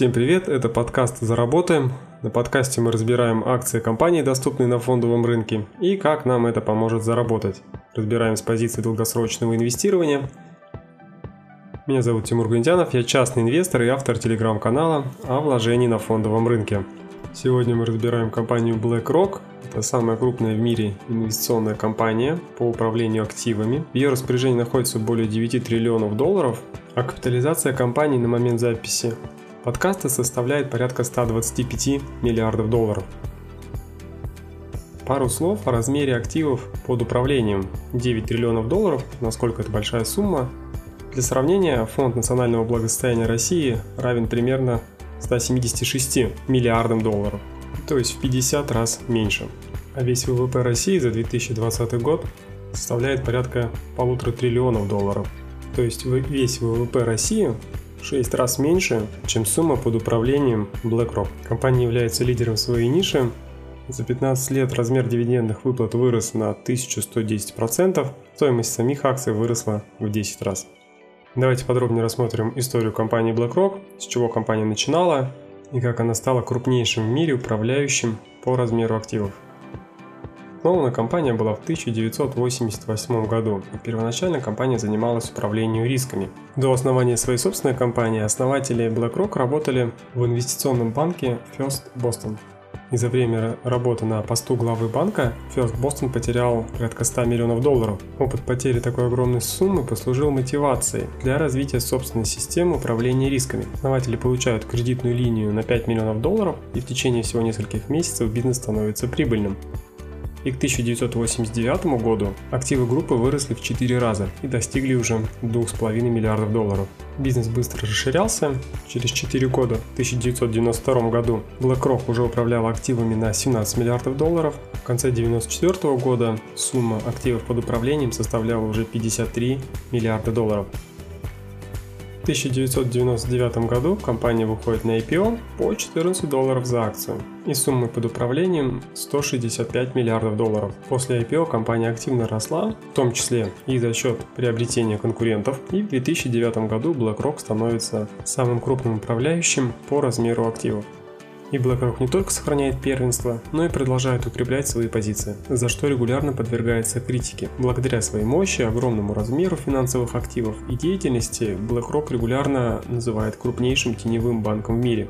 Всем привет, это подкаст «Заработаем». На подкасте мы разбираем акции компаний, доступные на фондовом рынке, и как нам это поможет заработать. Разбираем с позиции долгосрочного инвестирования. Меня зовут Тимур Гундянов, я частный инвестор и автор телеграм-канала о вложении на фондовом рынке. Сегодня мы разбираем компанию BlackRock. Это самая крупная в мире инвестиционная компания по управлению активами. В ее распоряжении находится более 9 триллионов долларов, а капитализация компании на момент записи подкаста составляет порядка 125 миллиардов долларов. Пару слов о размере активов под управлением. 9 триллионов долларов, насколько это большая сумма. Для сравнения, фонд национального благосостояния России равен примерно 176 миллиардам долларов, то есть в 50 раз меньше. А весь ВВП России за 2020 год составляет порядка полутора триллионов долларов. То есть весь ВВП России 6 раз меньше, чем сумма под управлением BlackRock. Компания является лидером своей ниши. За 15 лет размер дивидендных выплат вырос на 1110%, стоимость самих акций выросла в 10 раз. Давайте подробнее рассмотрим историю компании BlackRock, с чего компания начинала и как она стала крупнейшим в мире управляющим по размеру активов. Основана компания была в 1988 году, первоначально компания занималась управлением рисками. До основания своей собственной компании основатели BlackRock работали в инвестиционном банке First Boston. И за время работы на посту главы банка First Boston потерял порядка 100 миллионов долларов. Опыт потери такой огромной суммы послужил мотивацией для развития собственной системы управления рисками. Основатели получают кредитную линию на 5 миллионов долларов, и в течение всего нескольких месяцев бизнес становится прибыльным и к 1989 году активы группы выросли в 4 раза и достигли уже 2,5 миллиардов долларов. Бизнес быстро расширялся. Через 4 года, в 1992 году, BlackRock уже управлял активами на 17 миллиардов долларов. В конце 1994 года сумма активов под управлением составляла уже 53 миллиарда долларов. В 1999 году компания выходит на IPO по 14 долларов за акцию и суммы под управлением 165 миллиардов долларов. После IPO компания активно росла, в том числе и за счет приобретения конкурентов, и в 2009 году BlackRock становится самым крупным управляющим по размеру активов. И BlackRock не только сохраняет первенство, но и продолжает укреплять свои позиции, за что регулярно подвергается критике. Благодаря своей мощи, огромному размеру финансовых активов и деятельности, BlackRock регулярно называет крупнейшим теневым банком в мире.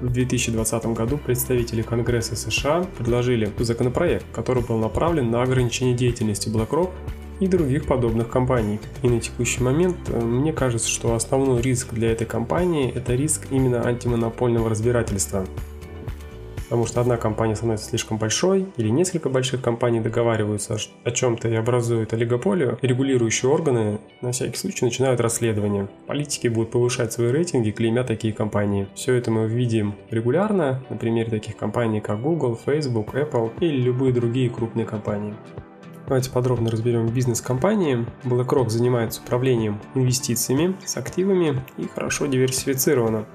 В 2020 году представители Конгресса США предложили законопроект, который был направлен на ограничение деятельности BlackRock и других подобных компаний. И на текущий момент э, мне кажется, что основной риск для этой компании – это риск именно антимонопольного разбирательства. Потому что одна компания становится слишком большой, или несколько больших компаний договариваются о чем-то и образуют олигополию, и регулирующие органы на всякий случай начинают расследование. Политики будут повышать свои рейтинги, клеймя такие компании. Все это мы видим регулярно на примере таких компаний, как Google, Facebook, Apple или любые другие крупные компании. Давайте подробно разберем бизнес компании. BlackRock занимается управлением инвестициями с активами и хорошо диверсифицировано.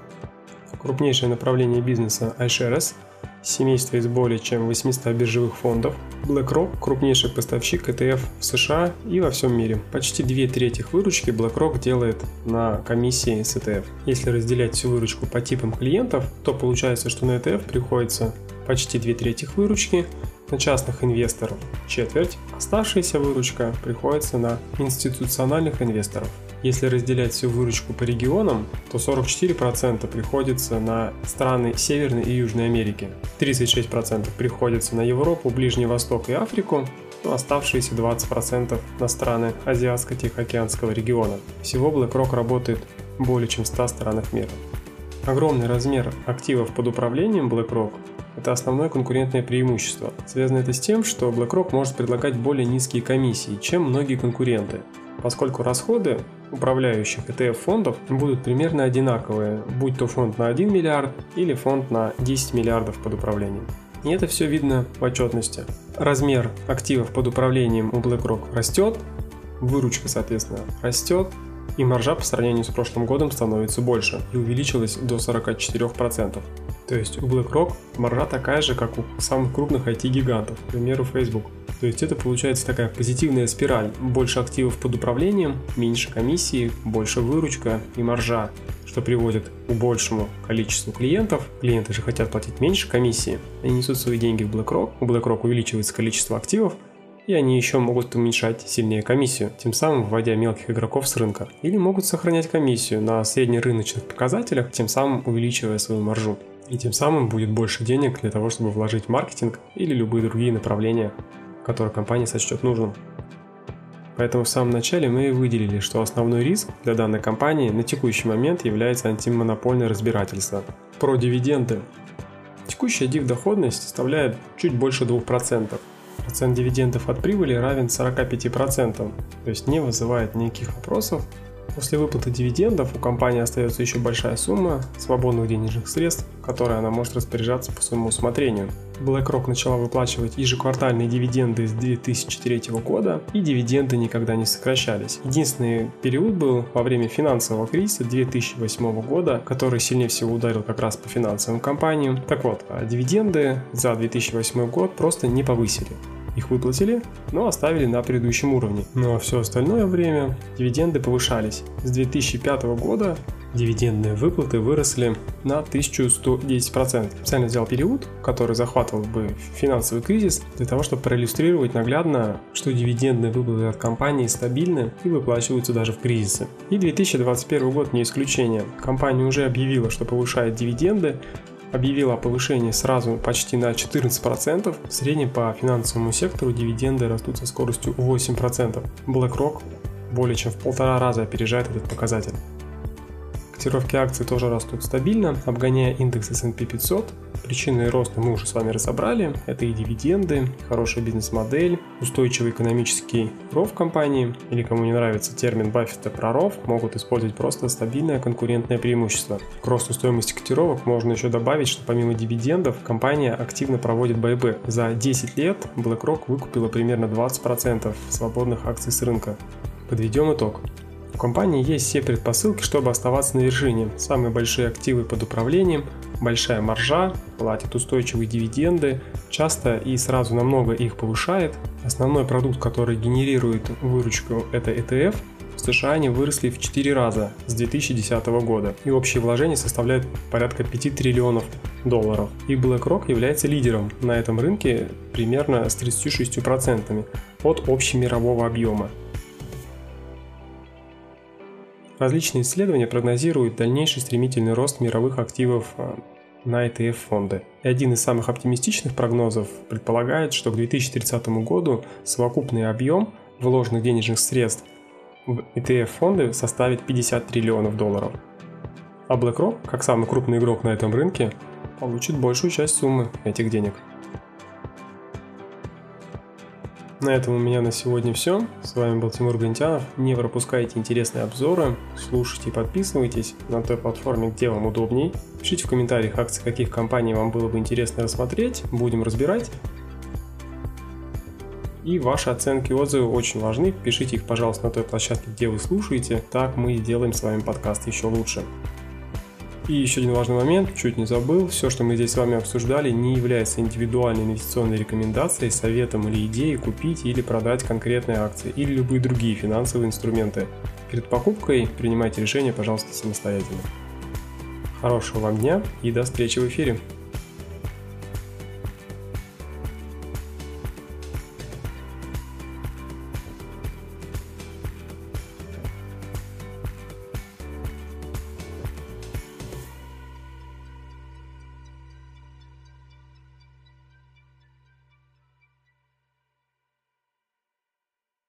Крупнейшее направление бизнеса iShares – семейство из более чем 800 биржевых фондов. BlackRock – крупнейший поставщик ETF в США и во всем мире. Почти две трети выручки BlackRock делает на комиссии с ETF. Если разделять всю выручку по типам клиентов, то получается, что на ETF приходится почти две трети выручки на частных инвесторов четверть, оставшаяся выручка приходится на институциональных инвесторов. Если разделять всю выручку по регионам, то 44% приходится на страны Северной и Южной Америки, 36% приходится на Европу, Ближний Восток и Африку, но оставшиеся 20% на страны Азиатско-Тихоокеанского региона. Всего BlackRock работает более чем в 100 странах мира. Огромный размер активов под управлением BlackRock – это основное конкурентное преимущество. Связано это с тем, что BlackRock может предлагать более низкие комиссии, чем многие конкуренты, поскольку расходы управляющих ETF фондов будут примерно одинаковые, будь то фонд на 1 миллиард или фонд на 10 миллиардов под управлением. И это все видно в отчетности. Размер активов под управлением у BlackRock растет, выручка, соответственно, растет, и маржа по сравнению с прошлым годом становится больше и увеличилась до 44%. То есть у BlackRock маржа такая же, как у самых крупных IT-гигантов, к примеру Facebook. То есть это получается такая позитивная спираль. Больше активов под управлением, меньше комиссии, больше выручка и маржа, что приводит к большему количеству клиентов. Клиенты же хотят платить меньше комиссии. Они несут свои деньги в BlackRock, у BlackRock увеличивается количество активов, и они еще могут уменьшать сильнее комиссию, тем самым вводя мелких игроков с рынка. Или могут сохранять комиссию на среднерыночных показателях, тем самым увеличивая свою маржу. И тем самым будет больше денег для того, чтобы вложить в маркетинг или любые другие направления, которые компания сочтет нужным. Поэтому в самом начале мы и выделили, что основной риск для данной компании на текущий момент является антимонопольное разбирательство. Про дивиденды. Текущая див-доходность составляет чуть больше 2%. Процент дивидендов от прибыли равен 45%, то есть не вызывает никаких вопросов После выплаты дивидендов у компании остается еще большая сумма свободных денежных средств, которые она может распоряжаться по своему усмотрению. BlackRock начала выплачивать ежеквартальные дивиденды с 2003 года, и дивиденды никогда не сокращались. Единственный период был во время финансового кризиса 2008 года, который сильнее всего ударил как раз по финансовым компаниям. Так вот, а дивиденды за 2008 год просто не повысили. Их выплатили, но оставили на предыдущем уровне. Ну а все остальное время дивиденды повышались. С 2005 года дивидендные выплаты выросли на 1110%. Специально взял период, который захватывал бы финансовый кризис, для того, чтобы проиллюстрировать наглядно, что дивидендные выплаты от компании стабильны и выплачиваются даже в кризисы. И 2021 год не исключение. Компания уже объявила, что повышает дивиденды, объявила о повышении сразу почти на 14%. В среднем по финансовому сектору дивиденды растут со скоростью 8%. BlackRock более чем в полтора раза опережает этот показатель. Котировки акций тоже растут стабильно, обгоняя индекс S&P 500. Причины роста мы уже с вами разобрали. Это и дивиденды, хорошая бизнес-модель, устойчивый экономический ров компании, или кому не нравится термин Баффета про ров, могут использовать просто стабильное конкурентное преимущество. К росту стоимости котировок можно еще добавить, что помимо дивидендов компания активно проводит байбек. За 10 лет BlackRock выкупила примерно 20% свободных акций с рынка. Подведем итог. У компании есть все предпосылки, чтобы оставаться на вершине. Самые большие активы под управлением, большая маржа, платит устойчивые дивиденды, часто и сразу намного их повышает. Основной продукт, который генерирует выручку, это ETF. В США они выросли в 4 раза с 2010 года, и общие вложения составляют порядка 5 триллионов долларов. И BlackRock является лидером на этом рынке примерно с 36% от общемирового объема. Различные исследования прогнозируют дальнейший стремительный рост мировых активов а, на ETF-фонды. И один из самых оптимистичных прогнозов предполагает, что к 2030 году совокупный объем вложенных денежных средств в ETF-фонды составит 50 триллионов долларов. А BlackRock, как самый крупный игрок на этом рынке, получит большую часть суммы этих денег. На этом у меня на сегодня все. С вами был Тимур Гантянов. Не пропускайте интересные обзоры, слушайте и подписывайтесь на той платформе, где вам удобней. Пишите в комментариях акции каких компаний вам было бы интересно рассмотреть, будем разбирать. И ваши оценки и отзывы очень важны. Пишите их, пожалуйста, на той площадке, где вы слушаете. Так мы сделаем с вами подкаст еще лучше. И еще один важный момент, чуть не забыл, все, что мы здесь с вами обсуждали, не является индивидуальной инвестиционной рекомендацией, советом или идеей купить или продать конкретные акции или любые другие финансовые инструменты. Перед покупкой принимайте решение, пожалуйста, самостоятельно. Хорошего вам дня и до встречи в эфире.